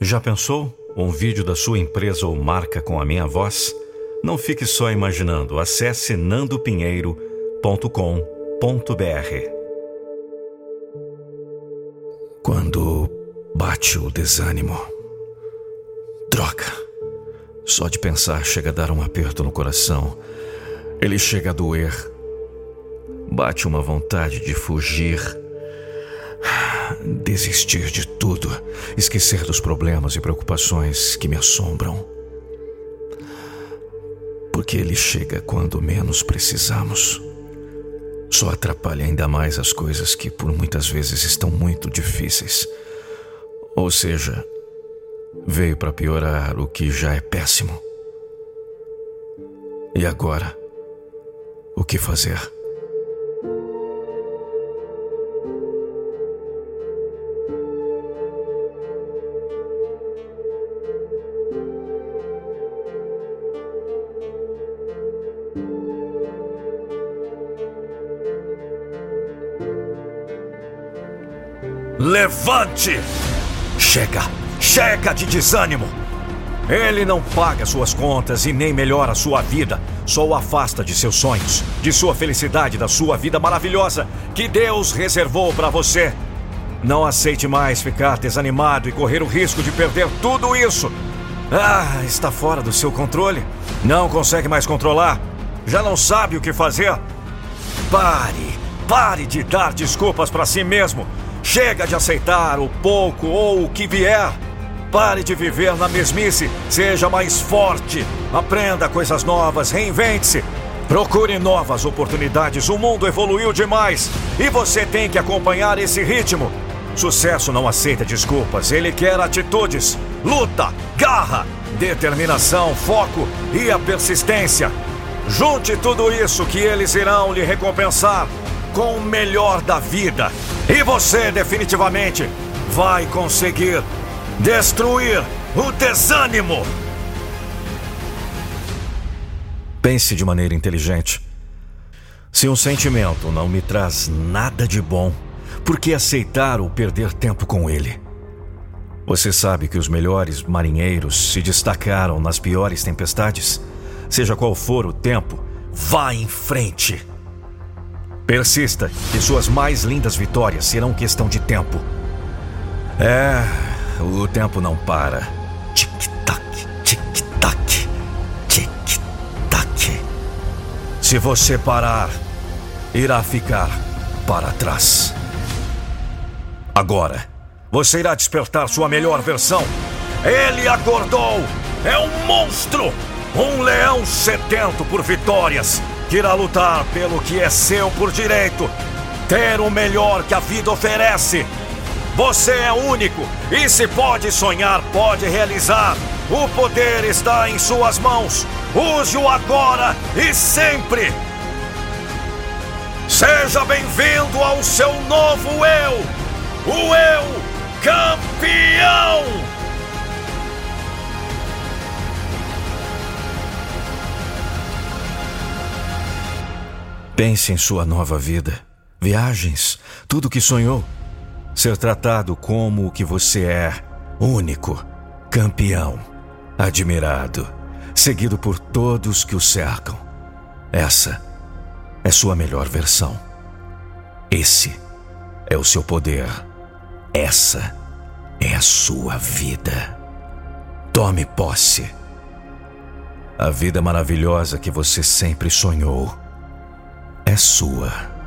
Já pensou um vídeo da sua empresa ou marca com a minha voz? Não fique só imaginando. Acesse nandopinheiro.com.br. Quando bate o desânimo. Droga. Só de pensar chega a dar um aperto no coração. Ele chega a doer. Bate uma vontade de fugir desistir de tudo, esquecer dos problemas e preocupações que me assombram. Porque ele chega quando menos precisamos. Só atrapalha ainda mais as coisas que por muitas vezes estão muito difíceis. Ou seja, veio para piorar o que já é péssimo. E agora? O que fazer? Levante! Chega! Chega de desânimo! Ele não paga suas contas e nem melhora sua vida, só o afasta de seus sonhos, de sua felicidade, da sua vida maravilhosa que Deus reservou para você. Não aceite mais ficar desanimado e correr o risco de perder tudo isso. Ah, está fora do seu controle. Não consegue mais controlar. Já não sabe o que fazer. Pare, pare de dar desculpas para si mesmo. Chega de aceitar o pouco ou o que vier. Pare de viver na mesmice. Seja mais forte. Aprenda coisas novas. Reinvente-se. Procure novas oportunidades. O mundo evoluiu demais e você tem que acompanhar esse ritmo. Sucesso não aceita desculpas, ele quer atitudes, luta, garra, determinação, foco e a persistência. Junte tudo isso que eles irão lhe recompensar com o melhor da vida. E você definitivamente vai conseguir destruir o desânimo. Pense de maneira inteligente. Se um sentimento não me traz nada de bom, por que aceitar ou perder tempo com ele? Você sabe que os melhores marinheiros se destacaram nas piores tempestades? Seja qual for o tempo, vá em frente. Persista, e suas mais lindas vitórias serão questão de tempo. É, o tempo não para. Tic-tac, tic-tac, tic-tac. Se você parar, irá ficar para trás. Agora, você irá despertar sua melhor versão. Ele acordou! É um monstro! Um leão sedento por vitórias que irá lutar pelo que é seu por direito, ter o melhor que a vida oferece. Você é único e se pode sonhar, pode realizar. O poder está em suas mãos. Use-o agora e sempre. Seja bem-vindo ao seu novo eu, o eu campeão. Pense em sua nova vida, viagens, tudo o que sonhou. Ser tratado como o que você é, único, campeão, admirado, seguido por todos que o cercam. Essa é sua melhor versão. Esse é o seu poder. Essa é a sua vida. Tome posse. A vida maravilhosa que você sempre sonhou sua.